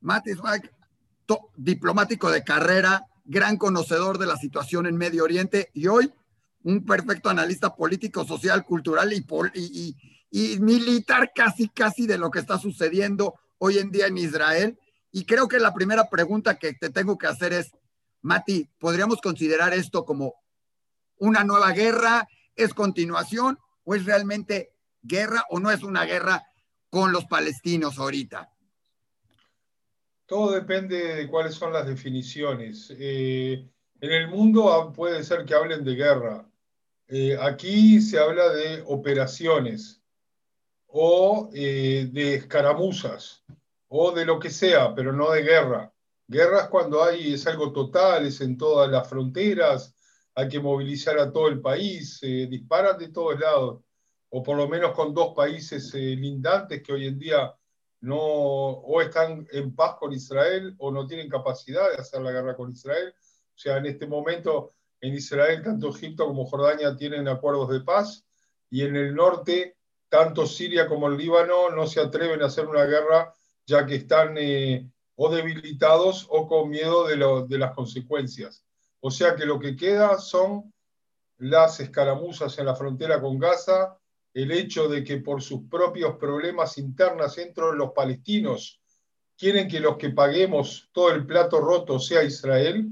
Mati Zweig, diplomático de carrera, gran conocedor de la situación en Medio Oriente y hoy un perfecto analista político, social, cultural y, y, militar casi, casi de lo que está sucediendo hoy en día en Israel. Y creo que la primera pregunta que te tengo que hacer es, Mati, ¿podríamos considerar esto como una nueva guerra? ¿Es continuación o es realmente guerra o no es una guerra con los palestinos ahorita? Todo depende de cuáles son las definiciones. Eh, en el mundo puede ser que hablen de guerra. Eh, aquí se habla de operaciones o eh, de escaramuzas o de lo que sea, pero no de guerra. Guerra es cuando hay, es algo total, es en todas las fronteras, hay que movilizar a todo el país, disparan de todos lados, o por lo menos con dos países lindantes que hoy en día no o están en paz con Israel o no tienen capacidad de hacer la guerra con Israel. O sea, en este momento en Israel tanto Egipto como Jordania tienen acuerdos de paz y en el norte tanto Siria como el Líbano no se atreven a hacer una guerra ya que están eh, o debilitados o con miedo de, de las consecuencias. O sea que lo que queda son las escaramuzas en la frontera con Gaza, el hecho de que por sus propios problemas internos dentro de los palestinos quieren que los que paguemos todo el plato roto sea Israel,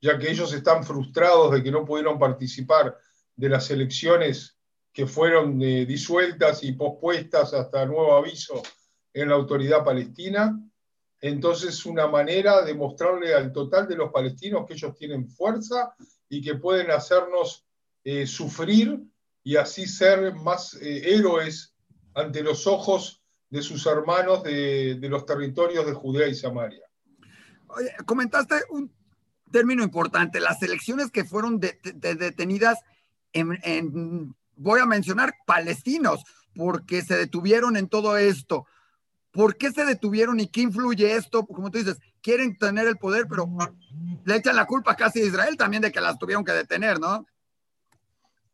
ya que ellos están frustrados de que no pudieron participar de las elecciones que fueron eh, disueltas y pospuestas hasta nuevo aviso en la autoridad palestina. Entonces, una manera de mostrarle al total de los palestinos que ellos tienen fuerza y que pueden hacernos eh, sufrir y así ser más eh, héroes ante los ojos de sus hermanos de, los territorios de Judea y Samaria. Comentaste un término importante, las elecciones que fueron detenidas en, voy a mencionar, palestinos, porque se detuvieron en todo esto. ¿Por qué se detuvieron y qué influye esto? Como tú dices, quieren tener el poder, pero le echan la culpa casi a Israel también de que las tuvieron que detener, ¿no?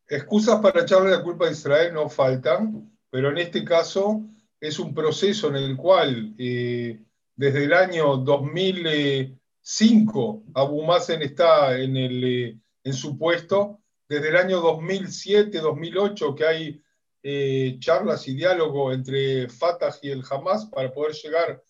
Excusas para echarle la culpa a Israel no faltan, pero en este caso es un proceso en el cual eh, desde el año 2005 Abu Mazen está en, el, eh, en su puesto, desde el año 2007-2008 que hay eh, charlas y diálogo entre Fatah y el Hamas para poder llegar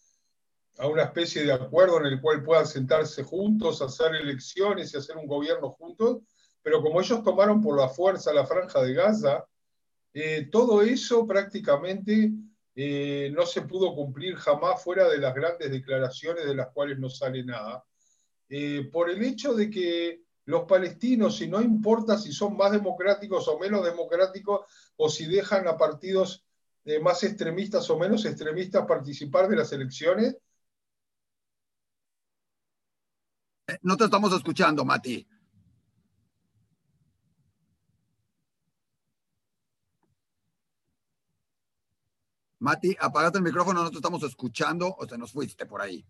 a una especie de acuerdo en el cual puedan sentarse juntos, hacer elecciones y hacer un gobierno juntos pero como ellos tomaron por la fuerza la franja de Gaza, eh, todo eso prácticamente eh, no se pudo cumplir jamás fuera de las grandes declaraciones de las cuales no sale nada, eh, por el hecho de que los palestinos, si no importa si son más democráticos o menos democráticos, o si dejan a partidos más extremistas o menos extremistas participar de las elecciones. No te estamos escuchando, Mati. Mati, apagaste el micrófono, no te estamos escuchando o se nos fuiste por ahí.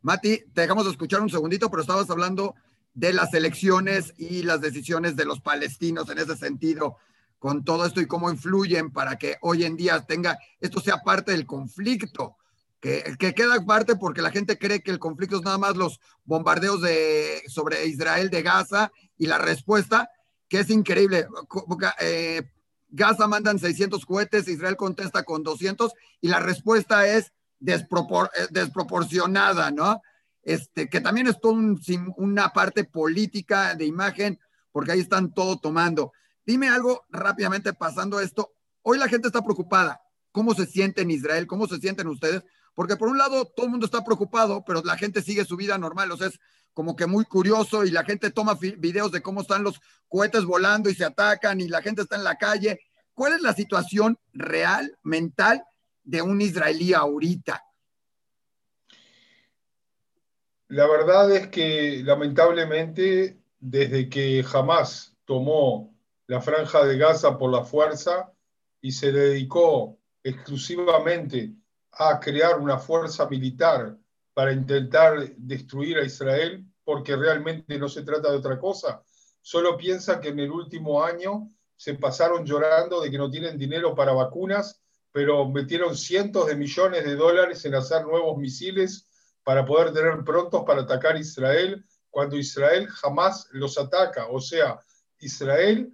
Mati, te dejamos de escuchar un segundito, pero estabas hablando de las elecciones y las decisiones de los palestinos en ese sentido, con todo esto y cómo influyen para que hoy en día tenga, esto sea parte del conflicto, que, que queda parte porque la gente cree que el conflicto es nada más los bombardeos de, sobre Israel de Gaza y la respuesta, que es increíble. Eh, Gaza mandan 600 cohetes, Israel contesta con 200 y la respuesta es eh, desproporcionada, ¿no? Este, que también es todo una parte política de imagen, porque ahí están todo tomando. Dime algo rápidamente pasando esto. Hoy la gente está preocupada. ¿Cómo se siente en Israel? ¿Cómo se sienten ustedes? Porque por un lado todo el mundo está preocupado, pero la gente sigue su vida normal. O sea, es como que muy curioso y la gente toma videos de cómo están los cohetes volando y se atacan y la gente está en la calle. ¿Cuál es la situación real, mental de un israelí ahorita? La verdad es que lamentablemente desde que jamás tomó la franja de Gaza por la fuerza y se dedicó exclusivamente a crear una fuerza militar para intentar destruir a Israel, porque realmente no se trata de otra cosa. Solo piensa que en el último año se pasaron llorando de que no tienen dinero para vacunas pero metieron cientos de millones de dólares en hacer nuevos misiles para poder tener prontos para atacar Israel, cuando Israel jamás los ataca. O sea, Israel,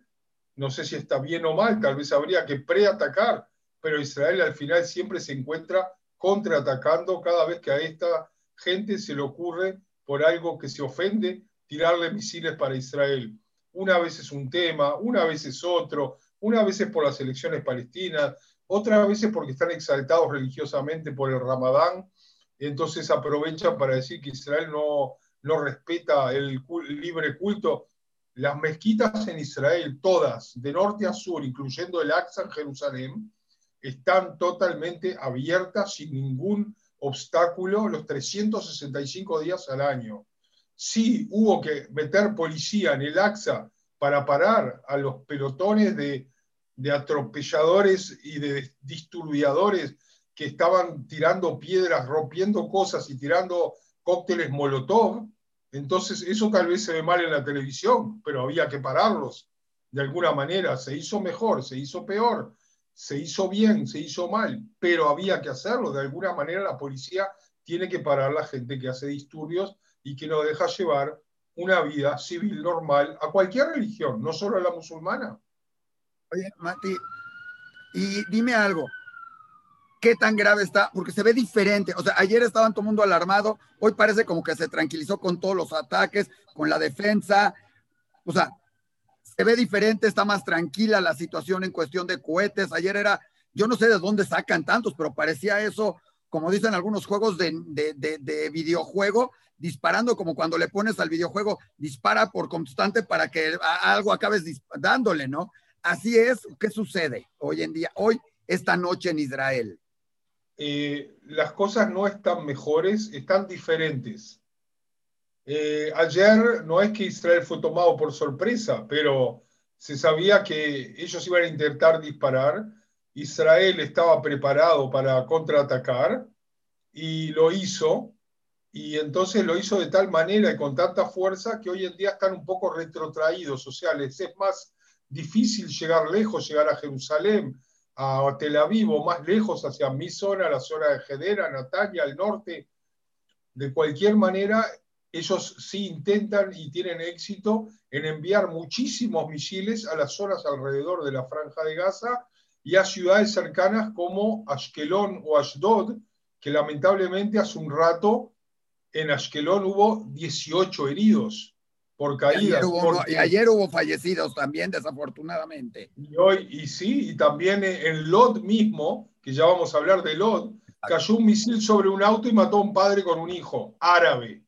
no sé si está bien o mal, tal vez habría que preatacar, pero Israel al final siempre se encuentra contraatacando cada vez que a esta gente se le ocurre por algo que se ofende tirarle misiles para Israel. Una vez es un tema, una vez es otro, una vez es por las elecciones palestinas, otra vez es porque están exaltados religiosamente por el Ramadán, entonces aprovechan para decir que Israel no, no respeta el, libre culto. Las mezquitas en Israel, todas, de norte a sur, incluyendo el Aqsa en Jerusalén, están totalmente abiertas sin ningún obstáculo los 365 días al año. Sí hubo que meter policía en el AXA para parar a los pelotones de, de atropelladores y de disturbiadores que estaban tirando piedras, rompiendo cosas y tirando cócteles Molotov. Entonces, eso tal vez se ve mal en la televisión, pero había que pararlos de alguna manera. Se hizo mejor, se hizo peor, se hizo bien, se hizo mal, pero había que hacerlo. De alguna manera la policía tiene que parar a la gente que hace disturbios y que no deja llevar una vida civil normal a cualquier religión, no solo a la musulmana. Oye, Mati, y dime algo, ¿qué tan grave está? Porque se ve diferente. O sea, ayer estaban todo el mundo alarmado, hoy parece como que se tranquilizó con todos los ataques, con la defensa. O sea, se ve diferente, está más tranquila la situación en cuestión de cohetes. Ayer era, yo no sé de dónde sacan tantos, pero parecía eso, como dicen algunos juegos de, de, videojuego, disparando como cuando le pones al videojuego, dispara por constante para que algo acabes dándole, ¿no? Así es, ¿qué sucede hoy en día, hoy, esta noche en Israel? Eh, las cosas no están mejores, están diferentes. Eh, ayer no es que Israel fue tomado por sorpresa, pero se sabía que ellos iban a intentar disparar. Israel estaba preparado para contraatacar y lo hizo. Y entonces lo hizo de tal manera y con tanta fuerza que hoy en día están un poco retrotraídos. O sea, les es más difícil llegar lejos, llegar a Jerusalén, a Tel Aviv o más lejos hacia mi zona, la zona de Gedera, Natalia, al norte. De cualquier manera, ellos sí intentan y tienen éxito en enviar muchísimos misiles a las zonas alrededor de la franja de Gaza y a ciudades cercanas como Ashkelon o Ashdod, que lamentablemente hace un rato en Ashkelon hubo 18 heridos por caídas. Y ayer hubo, fallecidos también, desafortunadamente. Y hoy, y sí, y también en Lod mismo, que ya vamos a hablar de Lod, cayó un misil sobre un auto y mató a un padre con un hijo, árabe.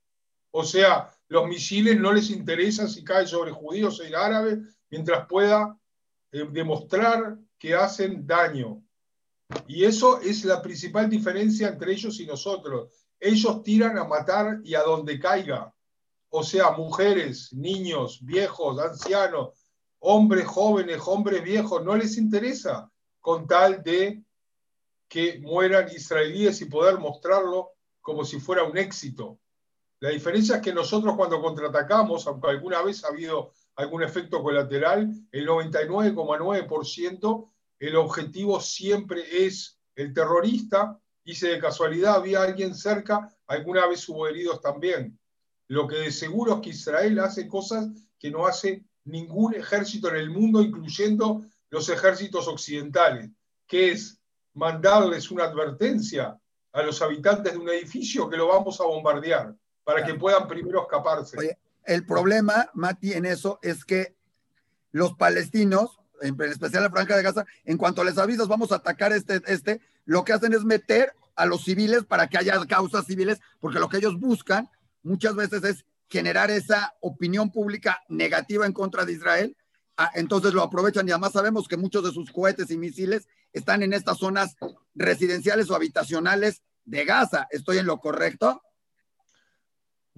O sea, los misiles no les interesa si cae sobre judíos o árabes mientras pueda eh, demostrar que hacen daño. Y eso es la principal diferencia entre ellos y nosotros. Ellos tiran a matar y a donde caiga. O sea, mujeres, niños, viejos, ancianos, hombres jóvenes, hombres viejos, no les interesa con tal de que mueran israelíes y poder mostrarlo como si fuera un éxito. La diferencia es que nosotros cuando contraatacamos, aunque alguna vez ha habido algún efecto colateral, el 99,9% el objetivo siempre es el terrorista y si de casualidad había alguien cerca, alguna vez hubo heridos también. Lo que de seguro es que Israel hace cosas que no hace ningún ejército en el mundo, incluyendo los ejércitos occidentales, que es mandarles una advertencia a los habitantes de un edificio que lo vamos a bombardear para que puedan primero escaparse. el problema, Mati, en eso es que los palestinos, en especial la Franja de Gaza, en cuanto les avisas, vamos a atacar este, este, lo que hacen es meter a los civiles para que haya causas civiles, porque lo que ellos buscan muchas veces es generar esa opinión pública negativa en contra de Israel. Ah, entonces lo aprovechan y además sabemos que muchos de sus cohetes y misiles están en estas zonas residenciales o habitacionales de Gaza. ¿Estoy en lo correcto?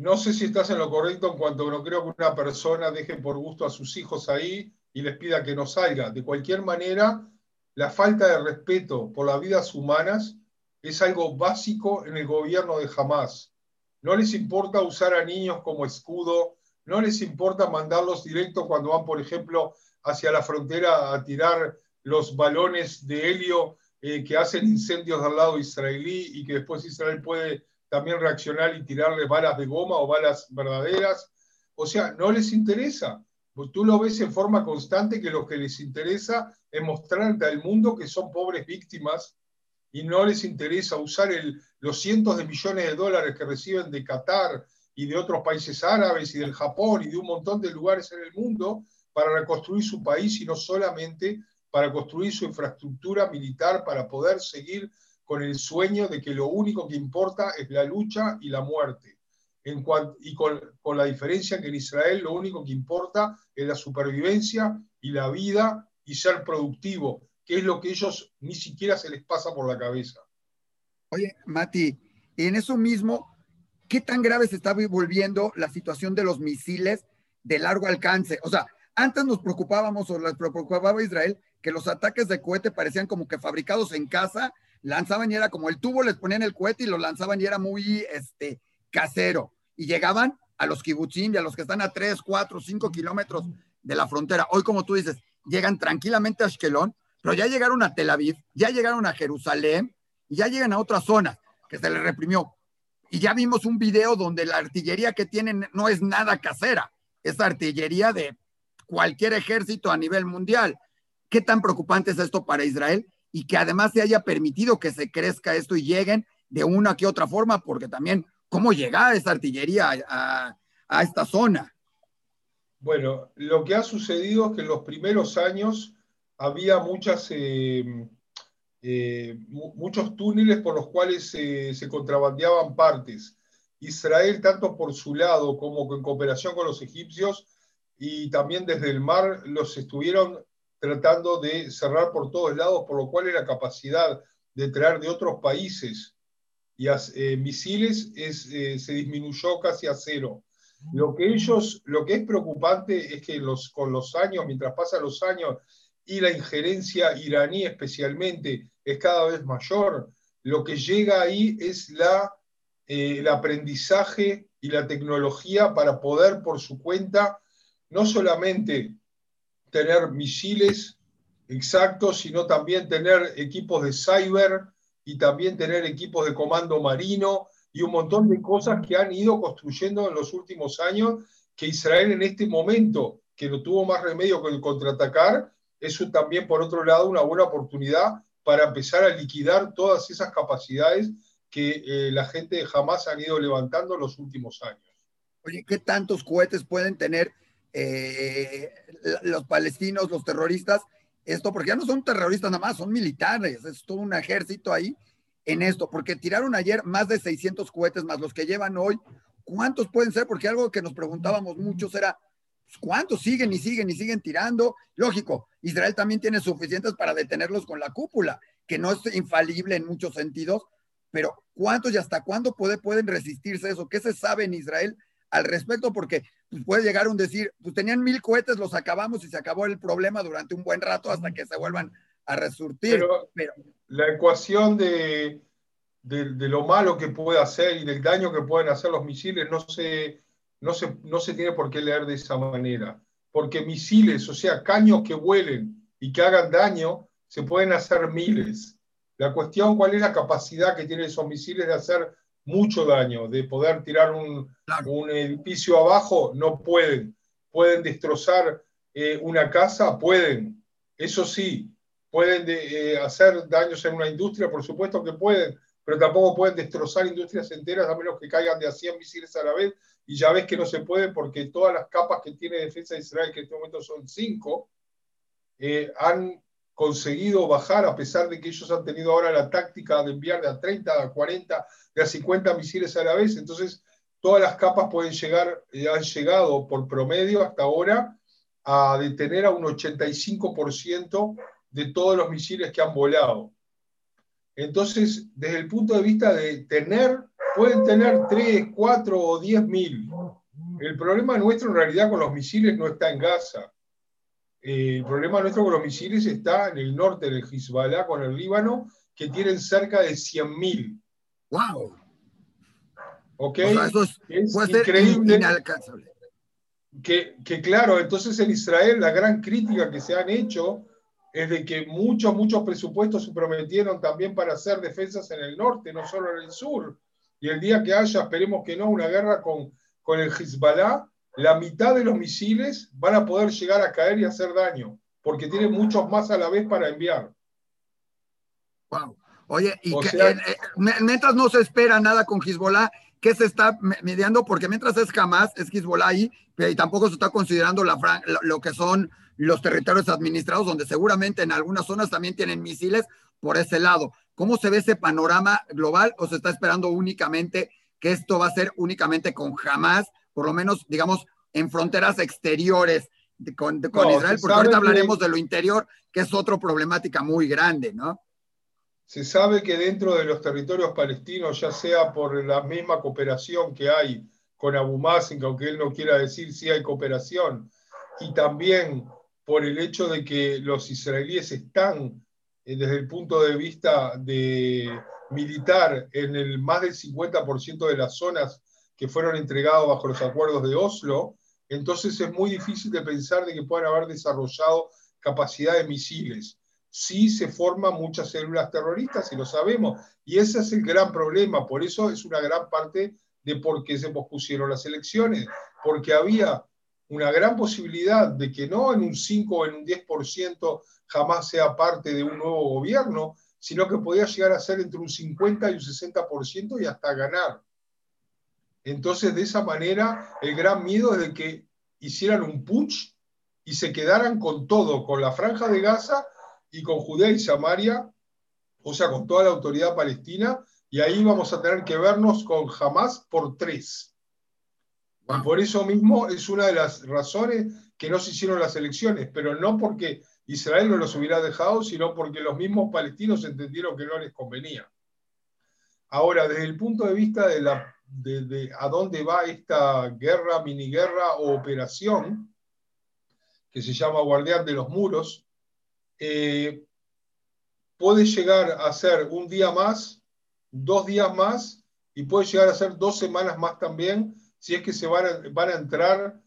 No sé si estás en lo correcto en cuanto no creo que una persona deje por gusto a sus hijos ahí y les pida que no salga. De cualquier manera, la falta de respeto por las vidas humanas es algo básico en el gobierno de Hamas. No les importa usar a niños como escudo, no les importa mandarlos directo cuando van, por ejemplo, hacia la frontera a tirar los balones de helio eh, que hacen incendios al lado israelí y que después Israel puede también reaccionar y tirarle balas de goma o balas verdaderas. O sea, no les interesa. Tú lo ves en forma constante que lo que les interesa es mostrarte al mundo que son pobres víctimas y no les interesa usar el, los cientos de millones de dólares que reciben de Qatar y de otros países árabes y del Japón y de un montón de lugares en el mundo para reconstruir su país y no solamente para construir su infraestructura militar para poder seguir con el sueño de que lo único que importa es la lucha y la muerte. Y con, la diferencia que en Israel lo único que importa es la supervivencia y la vida y ser productivo, que es lo que ellos ni siquiera se les pasa por la cabeza. Oye, Mati, en eso mismo, ¿qué tan grave se está volviendo la situación de los misiles de largo alcance? O sea, antes nos preocupábamos o les preocupaba Israel que los ataques de cohete parecían como que fabricados en casa, lanzaban y era como el tubo, les ponían el cohete y lo lanzaban y era muy este, casero. Y llegaban a los kibutzim y a los que están a 3, 4, 5 kilómetros de la frontera. Hoy, como tú dices, llegan tranquilamente a Ashkelon, pero ya llegaron a Tel Aviv, ya llegaron a Jerusalén ya llegan a otras zonas que se les reprimió. Y ya vimos un video donde la artillería que tienen no es nada casera, es artillería de cualquier ejército a nivel mundial. ¿Qué tan preocupante es esto para Israel? Y que además se haya permitido que se crezca esto y lleguen de una que otra forma, porque también, ¿cómo llegar esa artillería a, esta zona? Bueno, lo que ha sucedido es que en los primeros años había eh, eh, muchos túneles por los cuales se contrabandeaban partes. Israel, tanto por su lado como en cooperación con los egipcios y también desde el mar, los estuvieron tratando de cerrar por todos lados, por lo cual la capacidad de traer de otros países y eh, misiles se disminuyó casi a cero. Lo que ellos, lo que es preocupante es que con los años, mientras pasan los años y la injerencia iraní especialmente es cada vez mayor, lo que llega ahí es la, eh, el aprendizaje y la tecnología para poder por su cuenta no solamente tener misiles exactos, sino también tener equipos de cyber y también tener equipos de comando marino y un montón de cosas que han ido construyendo en los últimos años, que Israel en este momento, que no tuvo más remedio que el contraatacar, es también, por otro lado, una buena oportunidad para empezar a liquidar todas esas capacidades que eh, la gente jamás han ido levantando en los últimos años. Oye, ¿qué tantos cohetes pueden tener eh, los palestinos, los terroristas? Esto, porque ya no son terroristas nada más, son militares, es todo un ejército ahí en esto, porque tiraron ayer más de 600 cohetes más los que llevan hoy. ¿Cuántos pueden ser? Porque algo que nos preguntábamos muchos era, pues, ¿cuántos siguen y siguen y siguen tirando? Lógico, Israel también tiene suficientes para detenerlos con la cúpula, que no es infalible en muchos sentidos, pero ¿cuántos y hasta cuándo puede, pueden resistirse eso? ¿Qué se sabe en Israel al respecto? Porque puede llegar un decir, pues tenían mil cohetes, los acabamos y se acabó el problema durante un buen rato hasta que se vuelvan a resurtir. Pero, la ecuación de, de, lo malo que puede hacer y del daño que pueden hacer los misiles no se, no se, no se tiene por qué leer de esa manera. Porque misiles, o sea, caños que vuelen y que hagan daño, se pueden hacer miles. La cuestión, ¿cuál es la capacidad que tienen esos misiles de hacer mucho daño, de poder tirar un, un edificio abajo? No pueden. ¿Pueden destrozar eh, una casa? Pueden. Eso sí, pueden eh, hacer daños en una industria, por supuesto que pueden, pero tampoco pueden destrozar industrias enteras a menos que caigan de a 100 misiles a la vez. Y ya ves que no se puede porque todas las capas que tiene defensa de Israel, que en este momento son cinco, eh, han conseguido bajar, a pesar de que ellos han tenido ahora la táctica de enviar de a 30, a 40, de a 50 misiles a la vez. Entonces, todas las capas pueden llegar, eh, han llegado por promedio hasta ahora a detener a un 85% de todos los misiles que han volado. Entonces, desde el punto de vista de tener, pueden tener 3, 4 o 10 mil. El problema nuestro en realidad con los misiles no está en Gaza. El problema nuestro con los misiles está en el norte del Hezbollah, con el Líbano, que tienen cerca de 100 mil. ¡Wow! ¿Ok? es, increíble. Que, que claro, entonces en Israel la gran crítica que se han hecho es de que muchos, muchos presupuestos se prometieron también para hacer defensas en el norte, no solo en el sur. Y el día que haya, esperemos que no, una guerra con, con el Hezbollah, la mitad de los misiles van a poder llegar a caer y hacer daño, porque tienen muchos más a la vez para enviar. Wow. Oye, y que, eh, eh, mientras no se espera nada con Hezbollah, ¿qué se está mediando? Porque mientras es jamás, es Hezbollah ahí, y tampoco se está considerando la, lo que son los territorios administrados, donde seguramente en algunas zonas también tienen misiles por ese lado. ¿Cómo se ve ese panorama global o se está esperando únicamente que esto va a ser únicamente con Hamas, por lo menos, digamos, en fronteras exteriores con, Israel? Porque ahorita hablaremos de lo interior, que es otra problemática muy grande, ¿no? Se sabe que dentro de los territorios palestinos, ya sea por la misma cooperación que hay con Abu Mazen, aunque él no quiera decir si hay cooperación, y también por el hecho de que los israelíes están, eh, desde el punto de vista de militar, en el más del 50% de las zonas que fueron entregadas bajo los acuerdos de Oslo, entonces es muy difícil de pensar de que puedan haber desarrollado capacidad de misiles. Sí se forman muchas células terroristas y lo sabemos, y ese es el gran problema, por eso es una gran parte de por qué se pospusieron las elecciones, porque había una gran posibilidad de que no en un 5 o en un 10% jamás sea parte de un nuevo gobierno, sino que podía llegar a ser entre un 50 y un 60% y hasta ganar. Entonces, de esa manera, el gran miedo es de que hicieran un putsch y se quedaran con todo, con la franja de Gaza y con Judea y Samaria, o sea, con toda la autoridad palestina, y ahí vamos a tener que vernos con Hamas por tres. Y por eso mismo es una de las razones que no se hicieron las elecciones, pero no porque Israel no los hubiera dejado, sino porque los mismos palestinos entendieron que no les convenía. Ahora, desde el punto de vista de, la, de, a dónde va esta guerra, miniguerra o operación, que se llama Guardián de los Muros, eh, puede llegar a ser un día más, dos días más, y puede llegar a ser dos semanas más también, si es que se van a, van a entrar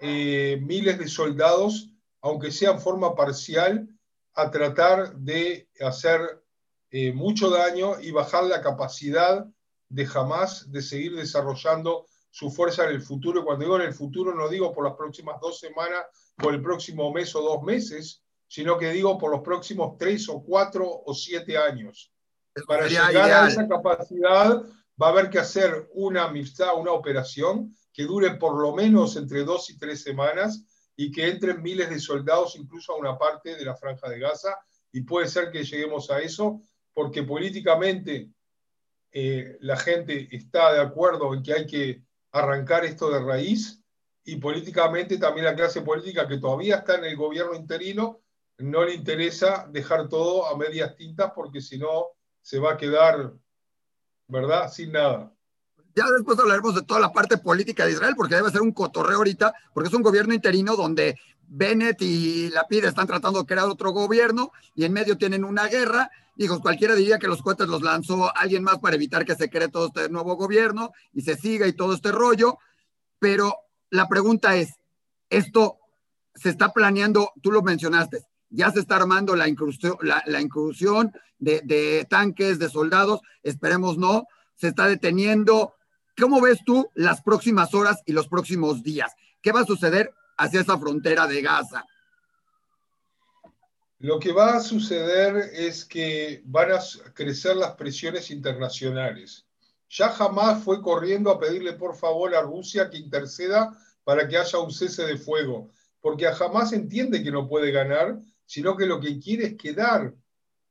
eh, miles de soldados, aunque sea en forma parcial, a tratar de hacer eh, mucho daño y bajar la capacidad de jamás de seguir desarrollando su fuerza en el futuro. Cuando digo en el futuro, no digo por las próximas dos semanas, por el próximo mes o dos meses, sino que digo por los próximos tres o cuatro o siete años. Para llegar a esa capacidad va a haber que hacer una amistad, una operación que dure por lo menos entre dos y tres semanas y que entren miles de soldados incluso a una parte de la franja de Gaza. Y puede ser que lleguemos a eso porque políticamente eh, la gente está de acuerdo en que hay que arrancar esto de raíz y políticamente también la clase política que todavía está en el gobierno interino no le interesa dejar todo a medias tintas porque si no se va a quedar ¿verdad? Sin nada. Ya después hablaremos de toda la parte política de Israel, porque debe ser un cotorreo ahorita, porque es un gobierno interino donde Bennett y Lapid están tratando de crear otro gobierno y en medio tienen una guerra. Digo, cualquiera diría que los cohetes los lanzó alguien más para evitar que se cree todo este nuevo gobierno y se siga y todo este rollo. Pero la pregunta es, ¿esto se está planeando? Tú lo mencionaste, ya se está armando la incursión, la, incursión de, tanques, de soldados, esperemos no, se está deteniendo. ¿Cómo ves tú las próximas horas y los próximos días? ¿Qué va a suceder hacia esa frontera de Gaza? Lo que va a suceder es que van a crecer las presiones internacionales. Ya jamás fue corriendo a pedirle por favor a Rusia que interceda para que haya un cese de fuego, porque jamás entiende que no puede ganar sino que lo que quiere es quedar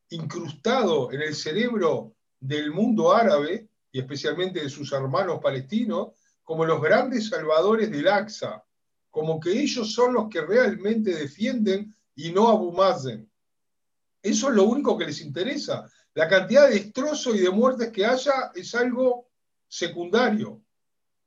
incrustado en el cerebro del mundo árabe y especialmente de sus hermanos palestinos como los grandes salvadores del Aqsa, como que ellos son los que realmente defienden y no Abu Mazen. Eso es lo único que les interesa. La cantidad de destrozos y de muertes que haya es algo secundario.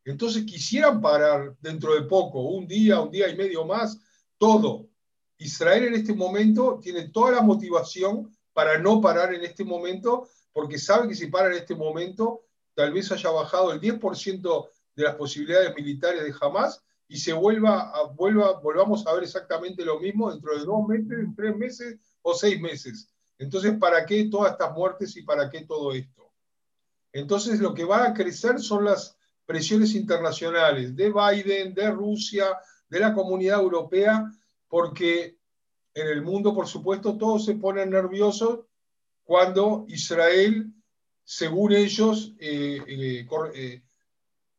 Entonces quisieran parar dentro de poco, un día, un día y medio más, todo. Israel en este momento tiene toda la motivación para no parar en este momento, porque sabe que si para en este momento, tal vez haya bajado el 10% de las posibilidades militares de Hamas y se vuelva, a, vuelva, volvamos a ver exactamente lo mismo dentro de dos meses, tres meses o seis meses. Entonces, ¿para qué todas estas muertes y para qué todo esto? Entonces, lo que va a crecer son las presiones internacionales de Biden, de Rusia, de la comunidad europea, porque en el mundo, por supuesto, todos se ponen nerviosos cuando Israel, según ellos, eh, eh,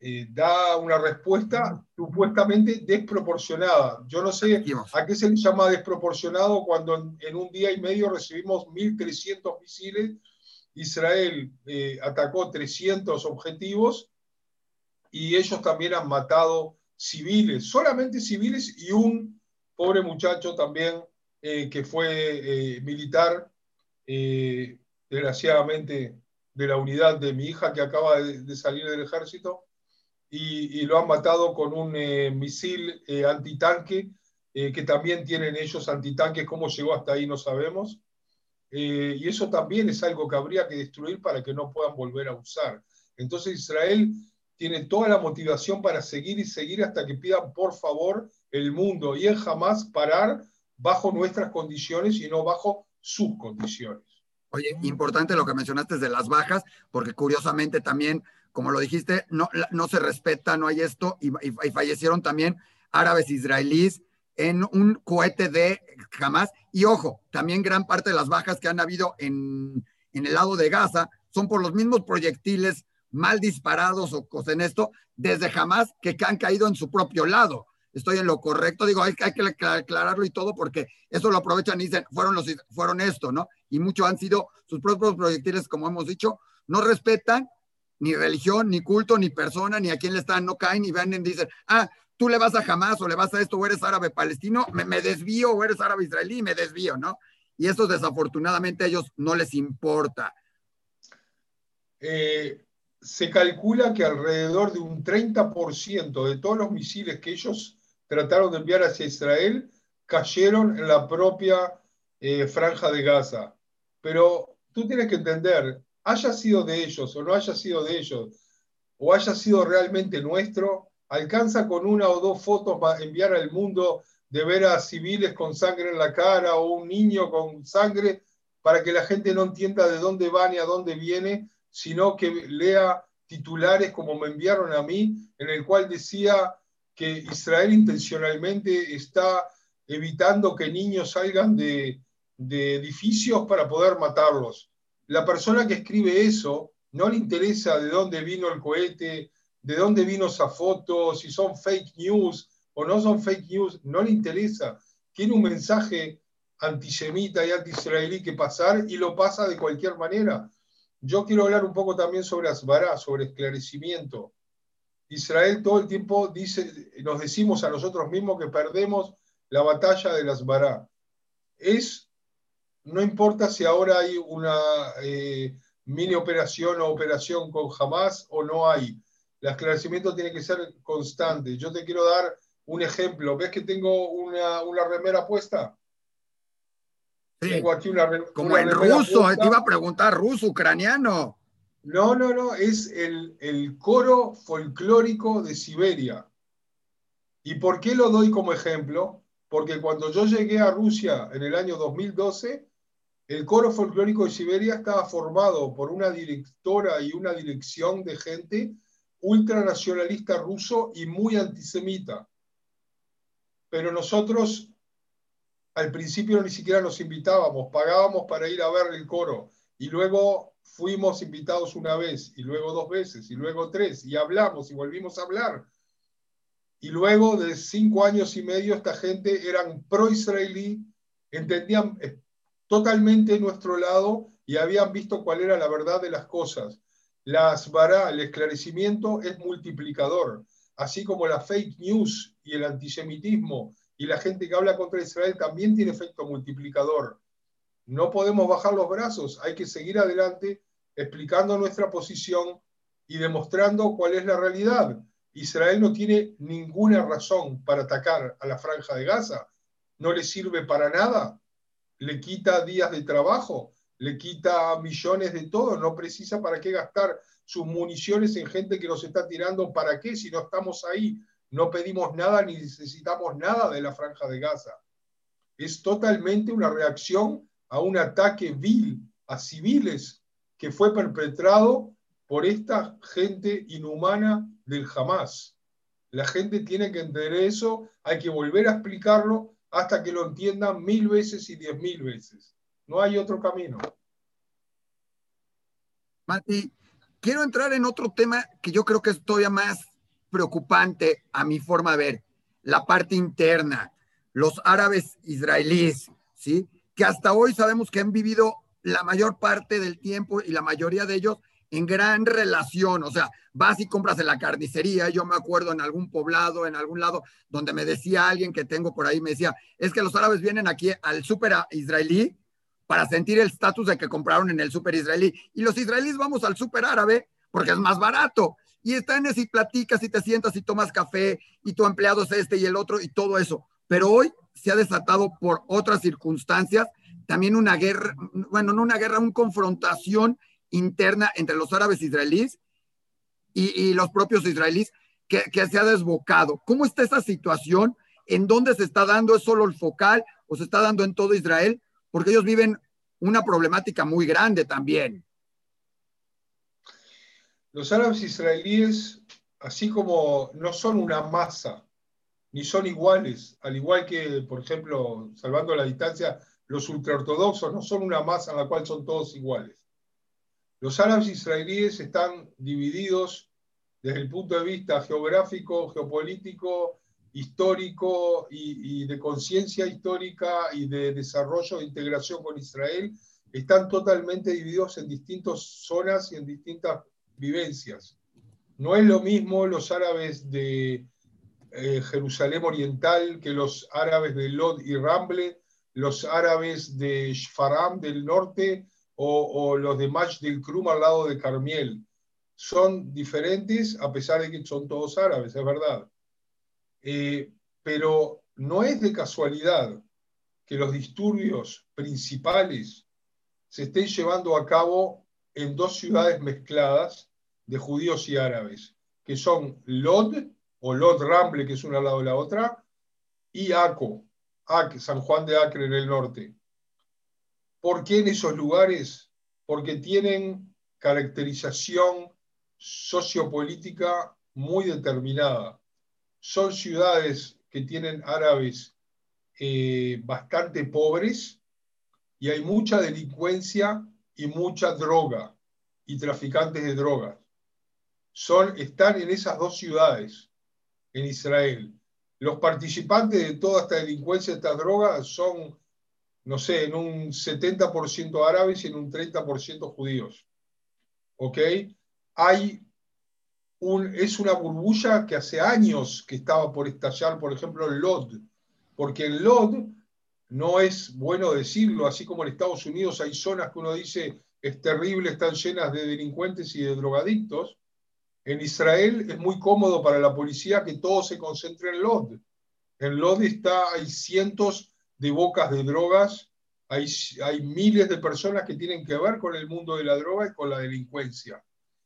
eh, eh, da una respuesta supuestamente desproporcionada. Yo no sé a qué se le llama desproporcionado cuando en, un día y medio recibimos 1.300 misiles. Israel eh, atacó 300 objetivos y ellos también han matado civiles, solamente civiles y un pobre muchacho también eh, que fue militar, desgraciadamente de la unidad de mi hija que acaba de salir del ejército y, lo han matado con un eh, misil eh, antitanque, eh, que también tienen ellos antitanques, cómo llegó hasta ahí no sabemos. y eso también es algo que habría que destruir para que no puedan volver a usar. Entonces Israel tiene toda la motivación para seguir y seguir hasta que pidan por favor el mundo y en jamás parar bajo nuestras condiciones y no bajo sus condiciones. Oye, importante lo que mencionaste de las bajas, porque curiosamente también como lo dijiste, no, no se respeta, no hay esto, y, fallecieron también árabes israelíes en un cohete de Hamas. Y ojo, también gran parte de las bajas que han habido en, en el lado de Gaza son por los mismos proyectiles mal disparados o cosas en esto, desde Hamas que han caído en su propio lado. Estoy en lo correcto, digo, hay, hay, que aclararlo y todo porque eso lo aprovechan y dicen, fueron, los, fueron esto, ¿no? Y muchos han sido sus propios proyectiles, como hemos dicho, no respetan ni religión, ni culto, ni persona, ni a quién le están, no caen y van y dicen, ah, tú le vas a Hamas o le vas a esto o eres árabe palestino, me, desvío o eres árabe israelí, me desvío, ¿no? Y eso desafortunadamente a ellos no les importa. Eh, se calcula que alrededor de un 30% de todos los misiles que ellos trataron de enviar hacia Israel cayeron en la propia eh, franja de Gaza. Pero tú tienes que entender, haya sido de ellos o no haya sido de ellos, o haya sido realmente nuestro, alcanza con una o dos fotos para enviar al mundo de ver a civiles con sangre en la cara o un niño con sangre para que la gente no entienda de dónde va ni a dónde viene, sino que lea titulares como me enviaron a mí, en el cual decía que Israel intencionalmente está evitando que niños salgan de, de edificios para poder matarlos la persona que escribe eso no le interesa de dónde vino el cohete, de dónde vino esa foto, si son fake news o no son fake news, no le interesa. Tiene un mensaje antisemita y anti-israelí que pasar y lo pasa de cualquier manera. Yo quiero hablar un poco también sobre Asbará, sobre esclarecimiento. Israel todo el tiempo dice, nos decimos a nosotros mismos que perdemos la batalla de Asbará. Es no importa si ahora hay una eh, mini operación o operación con Hamas o no hay. El esclarecimiento tiene que ser constante. Yo te quiero dar un ejemplo. ¿Ves que tengo una, remera puesta? Sí. Tengo aquí una, Como en ruso, te iba a preguntar, ruso, ucraniano. No, no, no, es el, el coro folclórico de Siberia. ¿Y por qué lo doy como ejemplo? Porque cuando yo llegué a Rusia en el año 2012, el coro folclórico de Siberia estaba formado por una directora y una dirección de gente ultranacionalista ruso y muy antisemita. Pero nosotros al principio ni siquiera nos invitábamos, pagábamos para ir a ver el coro y luego fuimos invitados una vez y luego dos veces y luego tres y hablamos y volvimos a hablar. Y luego de cinco años y medio esta gente eran pro-israelí, entendían totalmente nuestro lado y habían visto cuál era la verdad de las cosas. Las vará, el esclarecimiento es multiplicador, así como la fake news y el antisemitismo y la gente que habla contra Israel también tiene efecto multiplicador. No podemos bajar los brazos, hay que seguir adelante explicando nuestra posición y demostrando cuál es la realidad. Israel no tiene ninguna razón para atacar a la franja de Gaza, no le sirve para nada, le quita días de trabajo, le quita millones de todo, no precisa para qué gastar sus municiones en gente que nos está tirando, ¿para qué si no estamos ahí? no pedimos nada ni necesitamos nada de la franja de Gaza. Es totalmente una reacción a un ataque vil a civiles que fue perpetrado por esta gente inhumana del Hamas. La gente tiene que entender eso, hay que volver a explicarlo hasta que lo entiendan mil veces y diez mil veces. No hay otro camino. Mati, quiero entrar en otro tema que yo creo que es todavía más preocupante a mi forma de ver, la parte interna, los árabes israelíes, ¿sí? Que hasta hoy sabemos que han vivido la mayor parte del tiempo y la mayoría de ellos en gran relación, o sea, vas y compras en la carnicería, yo me acuerdo en algún poblado, en algún lado, donde me decía alguien que tengo por ahí, me decía, es que los árabes vienen aquí al súper israelí para sentir el estatus de que compraron en el súper israelí, y los israelíes vamos al súper árabe porque es más barato, y están y platicas y te sientas y tomas café, y tu empleado es este y el otro, y todo eso, pero hoy se ha desatado por otras circunstancias también una guerra, bueno, no una guerra, una confrontación interna entre los árabes israelíes y, los propios israelíes que, se ha desbocado. ¿Cómo está esa situación? ¿En dónde se está dando? ¿Es solo el focal o se está dando en todo Israel? Porque ellos viven una problemática muy grande también. Los árabes israelíes, así como no son una masa, ni son iguales, al igual que, por ejemplo, salvando la distancia, los ultraortodoxos no son una masa en la cual son todos iguales. Los árabes israelíes están divididos desde el punto de vista geográfico, geopolítico, histórico y, de conciencia histórica y de desarrollo e integración con Israel. Están totalmente divididos en distintas zonas y en distintas vivencias. No es lo mismo los árabes de eh, Jerusalén Oriental que los árabes de Lod y Ramble, los árabes de Shfaram del norte o, los de Mach del Krum al lado de Carmiel. Son diferentes a pesar de que son todos árabes, es verdad. Eh, pero no es de casualidad que los disturbios principales se estén llevando a cabo en dos ciudades mezcladas de judíos y árabes, que son Lod, o Lod Ramble, que es una al lado de la otra, y Aco, San Juan de Acre en el norte. ¿Por qué en esos lugares? Porque tienen caracterización sociopolítica muy determinada. Son ciudades que tienen árabes eh, bastante pobres y hay mucha delincuencia y mucha droga y traficantes de drogas. Son, están en esas dos ciudades en Israel. Los participantes de toda esta delincuencia, de estas drogas, son no sé, en un 70% árabes y en un 30% judíos. ¿Ok? Hay un, es una burbuja que hace años que estaba por estallar, por ejemplo, en Lod, porque en Lod no es bueno decirlo, así como en Estados Unidos hay zonas que uno dice es terrible, están llenas de delincuentes y de drogadictos. En Israel es muy cómodo para la policía que todo se concentre en Lod. En Lod está, hay cientos de bocas de drogas, hay, hay miles de personas que tienen que ver con el mundo de la droga y con la delincuencia.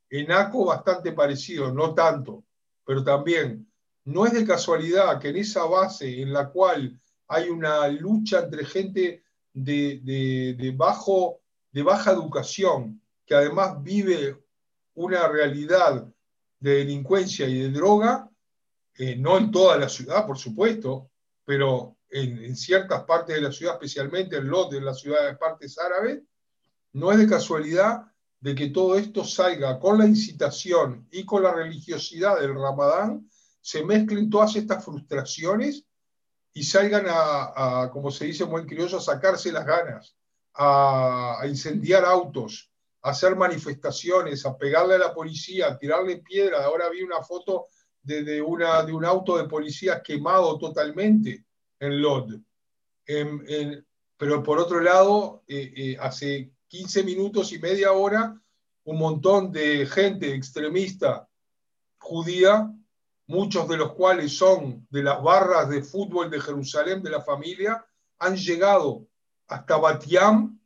En ACO bastante parecido, no tanto, pero también no es de casualidad que en esa base en la cual hay una lucha entre gente de, de, bajo, de baja educación, que además vive una realidad de delincuencia y de droga, eh, no en toda la ciudad, por supuesto, pero en, ciertas partes de la ciudad, especialmente en Lot, en las ciudades partes árabes, no es de casualidad de que todo esto salga con la incitación y con la religiosidad del Ramadán, se mezclen todas estas frustraciones y salgan a, como se dice en buen a sacarse las ganas, a, incendiar autos, a hacer manifestaciones, a pegarle a la policía, a tirarle piedras. Ahora vi una foto de, una, de un auto de policía quemado totalmente en Lod. pero por otro lado, eh, eh, hace 15 minutos y media hora, un montón de gente extremista judía, muchos de los cuales son de las barras de fútbol de Jerusalén, de la familia, han llegado hasta Batiam,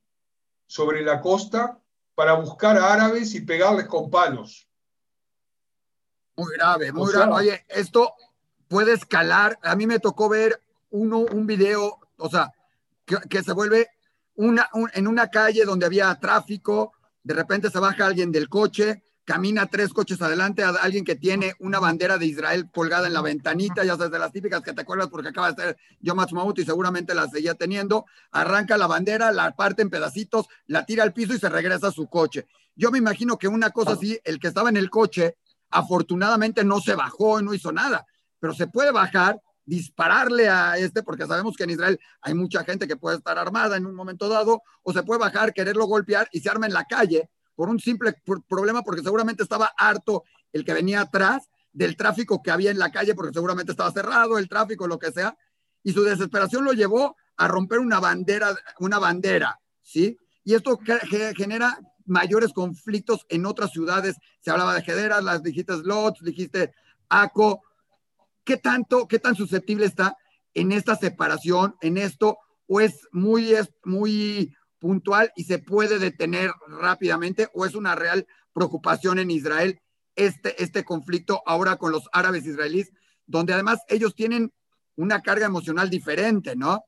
sobre la costa, para buscar a árabes y pegarles con palos. Muy grave, muy grave. Oye, esto puede escalar. A mí me tocó ver uno, un video, o sea, que, se vuelve una, en una calle donde había tráfico, de repente se baja alguien del coche, camina tres coches adelante a alguien que tiene una bandera de Israel colgada en la ventanita, ya sabes, de las típicas que te acuerdas porque acaba de ser Yom Ha'atzmaut y seguramente la seguía teniendo, arranca la bandera, la parte en pedacitos, la tira al piso y se regresa a su coche. Yo me imagino que una cosa así, el que estaba en el coche, afortunadamente no se bajó y no hizo nada, pero se puede bajar, dispararle a este, porque sabemos que en Israel hay mucha gente que puede estar armada en un momento dado, o se puede bajar, quererlo golpear y se arma en la calle por un simple problema, porque seguramente estaba harto el que venía atrás del tráfico que había en la calle, porque seguramente estaba cerrado el tráfico, lo que sea, y su desesperación lo llevó a romper una bandera, una bandera, ¿sí? Y esto genera mayores conflictos en otras ciudades. Se hablaba de Hedera, las dijiste Slots, dijiste Aco. ¿Qué tanto, qué tan susceptible está en esta separación, en esto, o es muy, es muy puntual y se puede detener rápidamente o es una real preocupación en Israel este, este conflicto ahora con los árabes israelíes, donde además ellos tienen una carga emocional diferente, ¿no?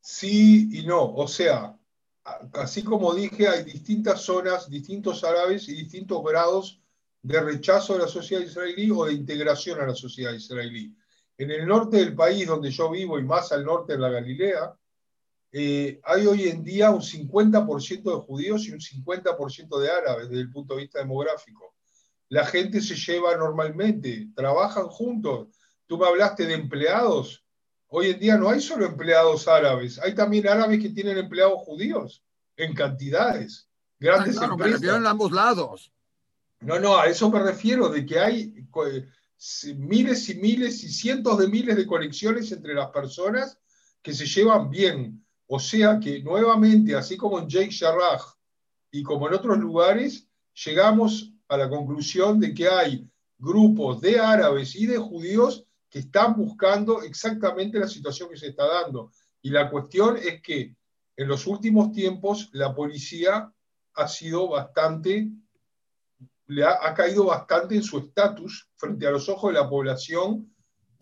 Sí y no, o sea, así como dije, hay distintas zonas, distintos árabes y distintos grados de rechazo a la sociedad israelí o de integración a la sociedad israelí. En el norte del país donde yo vivo y más al norte de la Galilea, eh, hay hoy en día un 50% de judíos y un 50% de árabes desde el punto de vista demográfico. La gente se lleva normalmente, trabajan juntos. Tú me hablaste de empleados. Hoy en día no hay solo empleados árabes, hay también árabes que tienen empleados judíos en cantidades. Grandes ah, empresas. Me en ambos lados. No, no, a eso me refiero, de que hay miles y miles y cientos de miles de conexiones entre las personas que se llevan bien. O sea que nuevamente, así como en Jake Sharraj y como en otros lugares, llegamos a la conclusión de que hay grupos de árabes y de judíos que están buscando exactamente la situación que se está dando. Y la cuestión es que en los últimos tiempos la policía ha sido bastante, le ha, caído bastante en su estatus frente a los ojos de la población,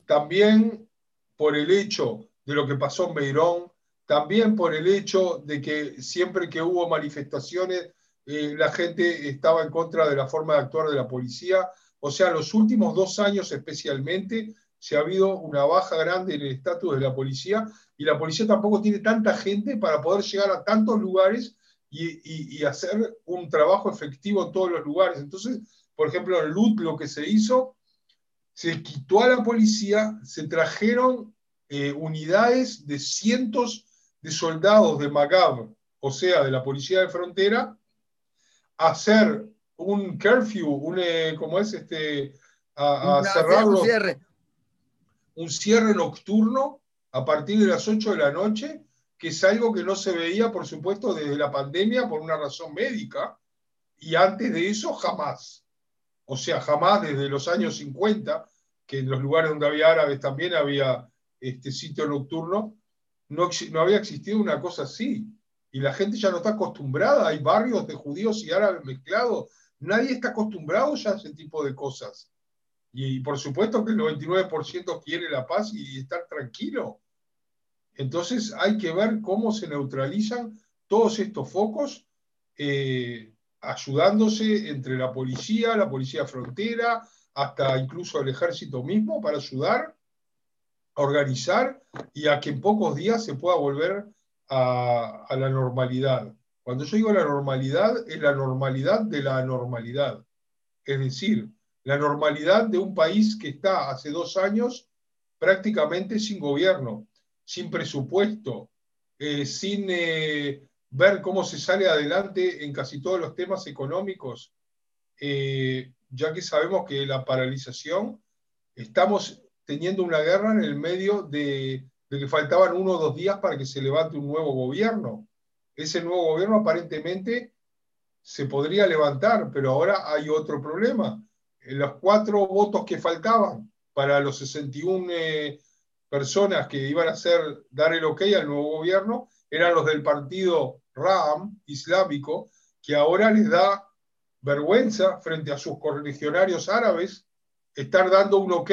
también por el hecho de lo que pasó en Beirón, también por el hecho de que siempre que hubo manifestaciones, eh, la gente estaba en contra de la forma de actuar de la policía. O sea, los últimos dos años especialmente se ha habido una baja grande en el estatus de la policía y la policía tampoco tiene tanta gente para poder llegar a tantos lugares y, y, hacer un trabajo efectivo en todos los lugares. Entonces, por ejemplo, en Lut lo que se hizo, se quitó a la policía, se trajeron eh, unidades de cientos de soldados de Magab, o sea, de la policía de frontera, hacer un curfew, un, eh, ¿cómo es? Este, a, cerrarlo, un cierre. un cierre nocturno a partir de las 8 de la noche, que es algo que no se veía, por supuesto, desde la pandemia por una razón médica, y antes de eso jamás. O sea, jamás desde los años 50, que en los lugares donde había árabes también había este sitio nocturno, no, había existido una cosa así. Y la gente ya no está acostumbrada, hay barrios de judíos y árabes mezclados, nadie está acostumbrado ya a ese tipo de cosas. Y, por supuesto que el 99% quiere la paz y estar tranquilo. Entonces hay que ver cómo se neutralizan todos estos focos, eh, ayudándose entre la policía, la policía frontera, hasta incluso el ejército mismo para ayudar organizar y a que en pocos días se pueda volver a, la normalidad. Cuando yo digo la normalidad, es la normalidad de la anormalidad. Es decir, la normalidad de un país que está hace dos años prácticamente sin gobierno, sin presupuesto, eh, sin eh, ver cómo se sale adelante en casi todos los temas económicos, eh, ya que sabemos que la paralización, estamos teniendo una guerra en el medio de, que faltaban uno o dos días para que se levante un nuevo gobierno. Ese nuevo gobierno aparentemente se podría levantar, pero ahora hay otro problema. Los cuatro votos que faltaban para los 61 eh, personas que iban a hacer, dar el ok al nuevo gobierno eran los del partido RAM islámico, que ahora les da vergüenza frente a sus correligionarios árabes estar dando un ok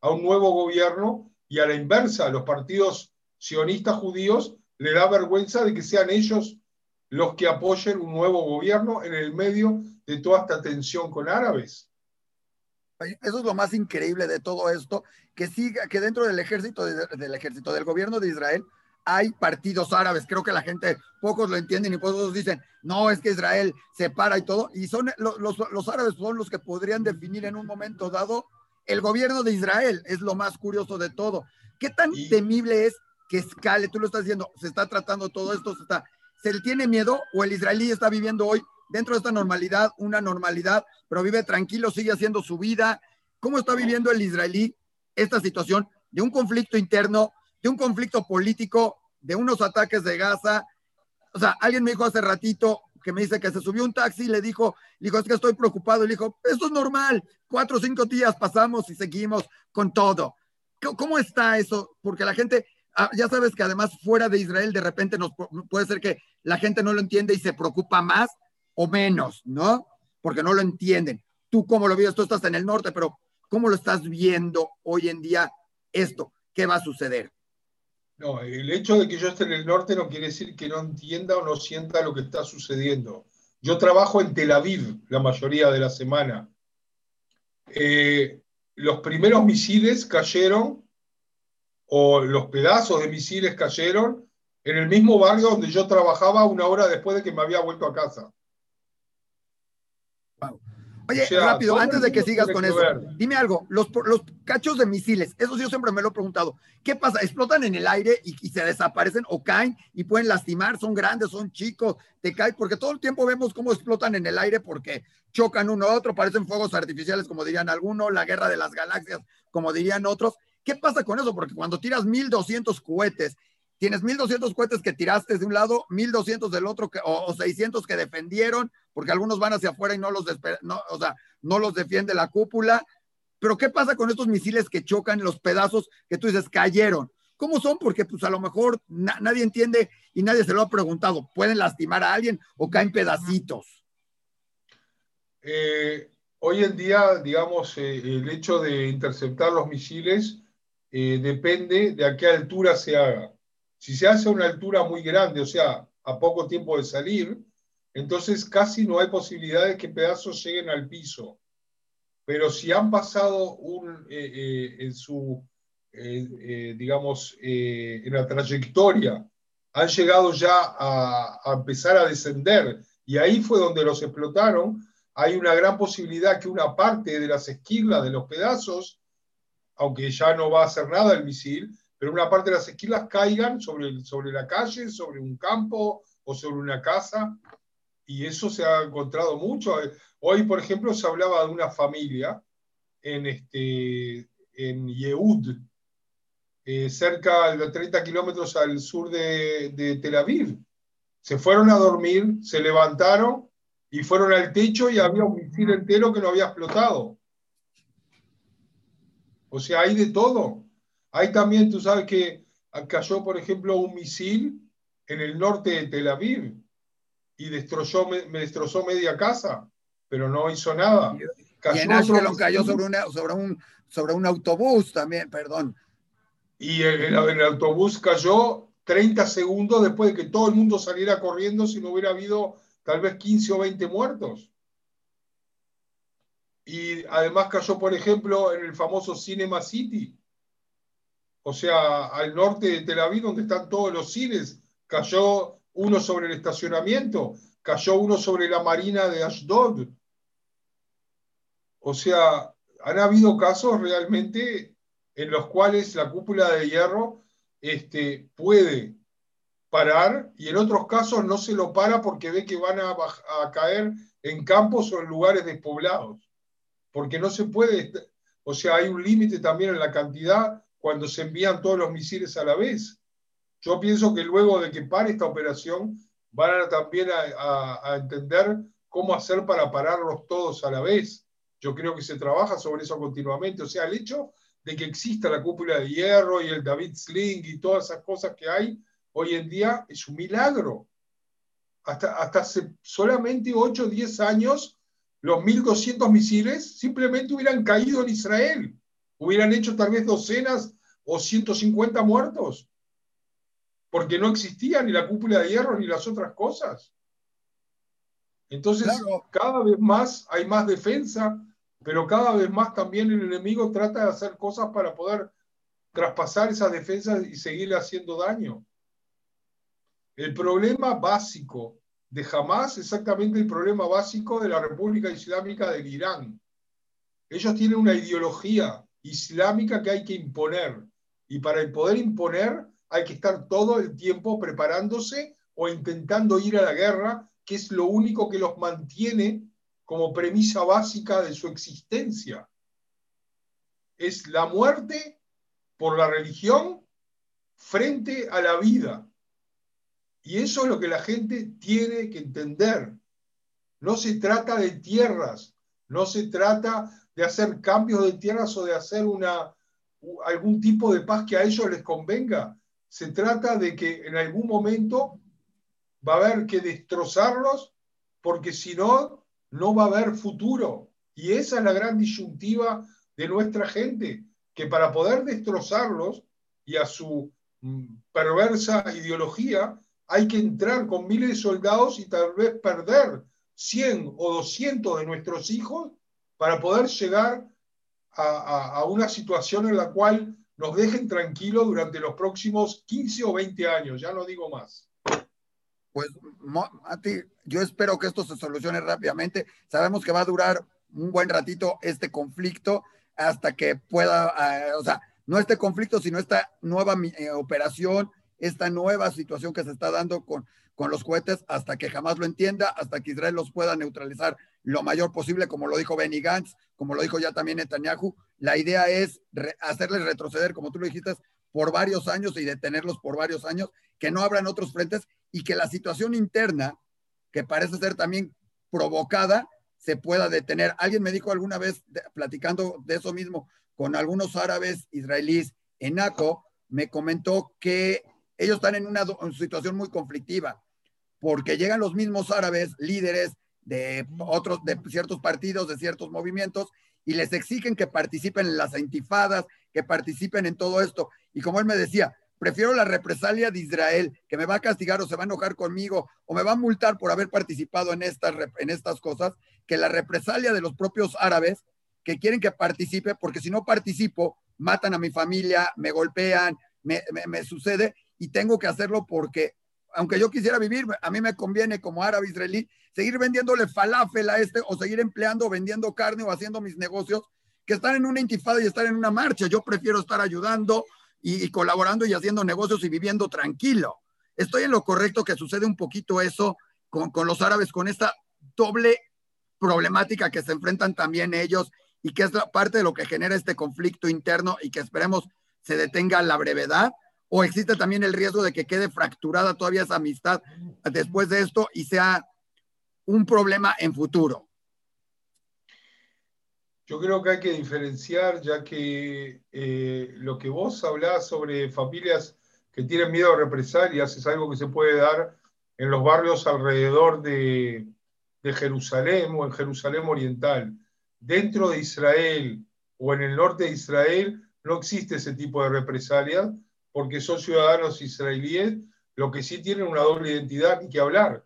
a un nuevo gobierno y a la inversa, los partidos sionistas judíos le da vergüenza de que sean ellos los que apoyen un nuevo gobierno en el medio de toda esta tensión con árabes. Eso es lo más increíble de todo esto, que siga, que dentro del ejército, del ejército del gobierno de Israel hay partidos árabes. Creo que la gente, pocos lo entienden y pocos dicen, no, es que Israel se para y todo. Y son los, los, árabes son los que podrían definir en un momento dado el gobierno de Israel. Es lo más curioso de todo. ¿Qué tan temible es que escale? Tú lo estás diciendo, se está tratando todo esto, se, está, ¿se le tiene miedo o el israelí está viviendo hoy dentro de esta normalidad, una normalidad, pero vive tranquilo, sigue haciendo su vida? ¿Cómo está viviendo el israelí esta situación de un conflicto interno? de un conflicto político, de unos ataques de Gaza. O sea, alguien me dijo hace ratito que me dice que se subió un taxi y le dijo, le dijo, es que estoy preocupado. Y le dijo, esto es normal, cuatro o cinco días pasamos y seguimos con todo. ¿Cómo está eso? Porque la gente, ah, ya sabes que además fuera de Israel de repente nos puede ser que la gente no lo entiende y se preocupa más o menos, ¿no? Porque no lo entienden. Tú cómo lo vives, tú estás en el norte, pero ¿cómo lo estás viendo hoy en día esto? ¿Qué va a suceder? No, el hecho de que yo esté en el norte no quiere decir que no entienda o no sienta lo que está sucediendo. Yo trabajo en Tel Aviv la mayoría de la semana. Eh, los primeros misiles cayeron, o los pedazos de misiles cayeron, en el mismo barrio donde yo trabajaba una hora después de que me había vuelto a casa. Oye, rápido, antes de que sigas con eso, dime algo, los, los cachos de misiles, eso yo siempre me lo he preguntado, ¿qué pasa? ¿Explotan en el aire y, se desaparecen o caen y pueden lastimar? ¿Son grandes, son chicos? ¿Te caen? Porque todo el tiempo vemos cómo explotan en el aire porque chocan uno a otro, parecen fuegos artificiales, como dirían algunos, la guerra de las galaxias, como dirían otros. ¿Qué pasa con eso? Porque cuando tiras 1200 cohetes tienes 1200 cohetes que tiraste de un lado, 1200 del otro, o, 600 que defendieron, porque algunos van hacia afuera y no los, no, o sea, no los defiende la cúpula. Pero ¿qué pasa con estos misiles que chocan, los pedazos que tú dices cayeron? ¿Cómo son? Porque pues a lo mejor nadie entiende y nadie se lo ha preguntado. ¿Pueden lastimar a alguien o caen pedacitos? Eh, hoy en día, digamos, eh, el hecho de interceptar los misiles eh, depende de a qué altura se haga. Si se hace a una altura muy grande, o sea, a poco tiempo de salir, entonces casi no hay posibilidad de que pedazos lleguen al piso. Pero si han pasado un, eh, eh, en su, eh, digamos, en la trayectoria, han llegado ya a, a, empezar a descender y ahí fue donde los explotaron, hay una gran posibilidad que una parte de las esquirlas de los pedazos, aunque ya no va a hacer nada el misil, pero una parte de las esquilas caigan sobre, sobre la calle, sobre un campo o sobre una casa, y eso se ha encontrado mucho. Hoy, por ejemplo, se hablaba de una familia en, este, en Yehud, eh, cerca de 30 kilómetros al sur de, Tel Aviv. Se fueron a dormir, se levantaron y fueron al techo y había un misil entero que no había explotado. O sea, hay de todo. Hay también, tú sabes que cayó, por ejemplo, un misil en el norte de Tel Aviv y destrozó, me destrozó media casa, pero no hizo nada. y en Ashkelon cayó sobre, sobre, un, sobre un autobús también, perdón. Y el, el, autobús cayó 30 segundos después de que todo el mundo saliera corriendo si no hubiera habido tal vez 15 o 20 muertos. Y además cayó, por ejemplo, en el famoso Cinema City, o sea, al norte de Tel Aviv, donde están todos los cines, cayó uno sobre el estacionamiento, cayó uno sobre la marina de Ashdod. O sea, han habido casos realmente en los cuales la cúpula de hierro este, puede parar y en otros casos no se lo para porque ve que van a, a caer en campos o en lugares despoblados. Porque no se puede, o sea, hay un límite también en la cantidad cuando se envían todos los misiles a la vez. Yo pienso que luego de que pare esta operación, van a también a, entender cómo hacer para pararlos todos a la vez. Yo creo que se trabaja sobre eso continuamente. O sea, el hecho de que exista la cúpula de hierro y el David Sling y todas esas cosas que hay hoy en día es un milagro. Hasta, hasta hace solamente 8 o 10 años, los 1.200 misiles simplemente hubieran caído en Israel hubieran hecho tal vez docenas o 150 muertos, porque no existía ni la cúpula de hierro ni las otras cosas. Entonces, cada vez más hay más defensa, pero cada vez más también el enemigo trata de hacer cosas para poder traspasar esas defensas y seguir haciendo daño. El problema básico de Hamas exactamente el problema básico de la República Islámica del Irán. Ellos tienen una ideología islámica que hay que imponer. Y para poder imponer hay que estar todo el tiempo preparándose o intentando ir a la guerra, que es lo único que los mantiene como premisa básica de su existencia. Es la muerte por la religión frente a la vida. Y eso es lo que la gente tiene que entender. No se trata de tierras, no se trata de hacer cambios de tierras o de hacer una, algún tipo de paz que a ellos les convenga. Se trata de que en algún momento va a haber que destrozarlos porque si no, no va a haber futuro. Y esa es la gran disyuntiva de nuestra gente, que para poder destrozarlos y a su mm, perversa ideología, hay que entrar con miles de soldados y tal vez perder 100 o 200 de nuestros hijos para poder llegar a, una situación en la cual nos dejen tranquilos durante los próximos 15 o 20 años, ya no digo más. Pues, Mati, yo espero que esto se solucione rápidamente. Sabemos que va a durar un buen ratito este conflicto hasta que pueda, eh, o sea, no este conflicto, sino esta nueva eh, operación, esta nueva situación que se está dando con, con los cohetes hasta que jamás lo entienda, hasta que Israel los pueda neutralizar lo mayor posible, como lo dijo Benny Gantz, como lo dijo ya también Netanyahu. La idea es hacerles retroceder, como tú lo dijiste, por varios años y detenerlos por varios años, que no abran otros frentes y que la situación interna, que parece ser también provocada, se pueda detener. Alguien me dijo alguna vez, platicando de eso mismo con algunos árabes israelíes en ACO, me comentó que ellos están en una situación muy conflictiva, porque llegan los mismos árabes, líderes de otros, de ciertos partidos, de ciertos movimientos, y les exigen que participen en las intifadas, que participen en todo esto. Y como él me decía, prefiero la represalia de Israel, que me va a castigar o se va a enojar conmigo o me va a multar por haber participado en estas, en estas cosas, que la represalia de los propios árabes que quieren que participe, porque si no participo, matan a mi familia, me golpean, me, me sucede y tengo que hacerlo porque aunque yo quisiera vivir, a mí me conviene como árabe israelí seguir vendiéndole falafel a este o seguir empleando, vendiendo carne o haciendo mis negocios que estar en una intifada y estar en una marcha. Yo prefiero estar ayudando y, colaborando y haciendo negocios y viviendo tranquilo. Estoy en lo correcto que sucede un poquito eso con, los árabes, con esta doble problemática que se enfrentan también ellos y que es parte de lo que genera este conflicto interno y que esperemos se detenga a la brevedad o existe también el riesgo de que quede fracturada todavía esa amistad después de esto y sea un problema en futuro? Yo creo que hay que diferenciar, ya que eh, lo que vos hablás sobre familias que tienen miedo a represalias es algo que se puede dar en los barrios alrededor de, de Jerusalén o en Jerusalén Oriental. Dentro de Israel o en el norte de Israel no existe ese tipo de represalias porque son ciudadanos israelíes, lo que sí tienen una doble identidad y que hablar.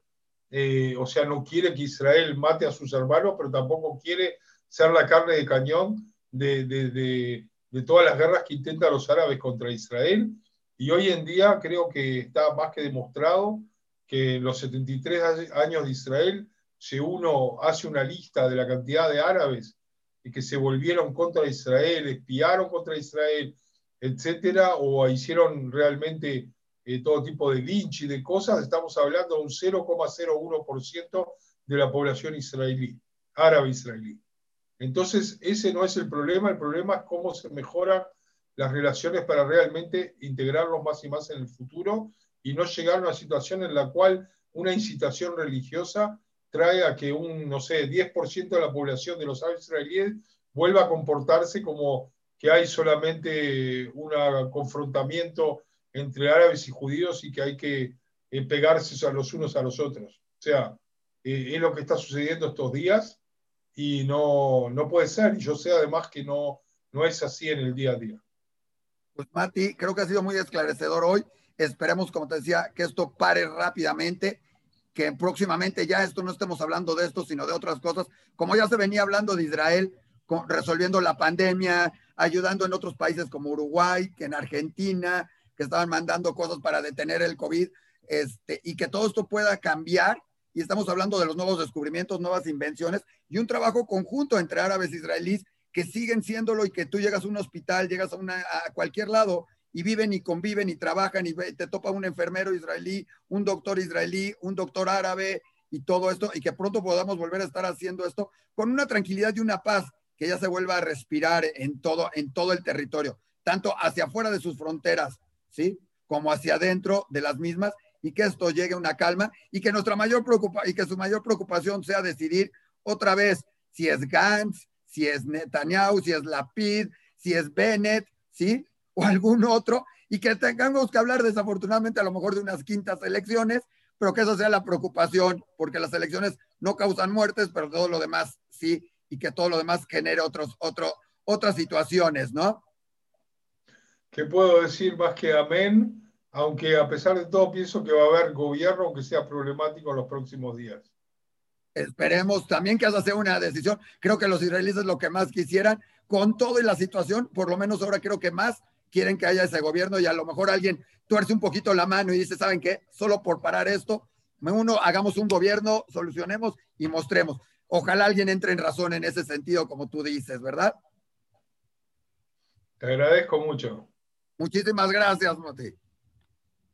Eh, o sea, no quiere que Israel mate a sus hermanos, pero tampoco quiere ser la carne de cañón de, de, de, todas las guerras que intentan los árabes contra Israel. Y hoy en día creo que está más que demostrado que en los 73 años de Israel, si uno hace una lista de la cantidad de árabes que se volvieron contra Israel, espiaron contra Israel, etcétera, o hicieron realmente eh, todo tipo de lynch y de cosas, estamos hablando de un 0,01% de la población israelí, árabe israelí. Entonces, ese no es el problema, el problema es cómo se mejoran las relaciones para realmente integrarlos más y más en el futuro y no llegar a una situación en la cual una incitación religiosa trae a que un, no sé, 10% de la población de los árabes israelíes vuelva a comportarse como que hay solamente un confrontamiento entre árabes y judíos y que hay que eh, pegarse a los unos a los otros. O sea, eh, es lo que está sucediendo estos días y no, no puede ser. Y yo sé además que no, no es así en el día a día. Pues Mati, creo que ha sido muy esclarecedor hoy. Esperemos, como te decía, que esto pare rápidamente, que próximamente ya esto no estemos hablando de esto, sino de otras cosas, como ya se venía hablando de Israel, resolviendo la pandemia, ayudando en otros países como Uruguay, que en Argentina, que estaban mandando cosas para detener el COVID, este, y que todo esto pueda cambiar. Y estamos hablando de los nuevos descubrimientos, nuevas invenciones y un trabajo conjunto entre árabes e israelíes que siguen siéndolo y que tú llegas a un hospital, llegas a, una, a cualquier lado y viven y conviven y trabajan y te topa un enfermero israelí, un doctor israelí, un doctor árabe y todo esto y que pronto podamos volver a estar haciendo esto con una tranquilidad y una paz que ya se vuelva a respirar en todo, en todo el territorio, tanto hacia afuera de sus fronteras, ¿sí? Como hacia adentro de las mismas y que esto llegue a una calma y que nuestra mayor preocupación y que su mayor preocupación sea decidir otra vez si es Gantz, si es Netanyahu, si es Lapid, si es Bennett, ¿sí? O algún otro, y que tengamos que hablar desafortunadamente a lo mejor de unas quintas elecciones, pero que eso sea la preocupación, porque las elecciones no causan muertes, pero todo lo demás sí, y que todo lo demás genere otros, otro, otras situaciones, ¿no? ¿Qué puedo decir más que amén? Aunque a pesar de todo pienso que va a haber gobierno, aunque sea problemático en los próximos días. Esperemos también que esa sea una decisión. Creo que los israelíes es lo que más quisieran. Con todo y la situación, por lo menos ahora creo que más quieren que haya ese gobierno y a lo mejor alguien tuerce un poquito la mano y dice, ¿saben qué? Solo por parar esto, uno, hagamos un gobierno, solucionemos y mostremos. Ojalá alguien entre en razón en ese sentido, como tú dices, ¿verdad? Te agradezco mucho. Muchísimas gracias, Mati.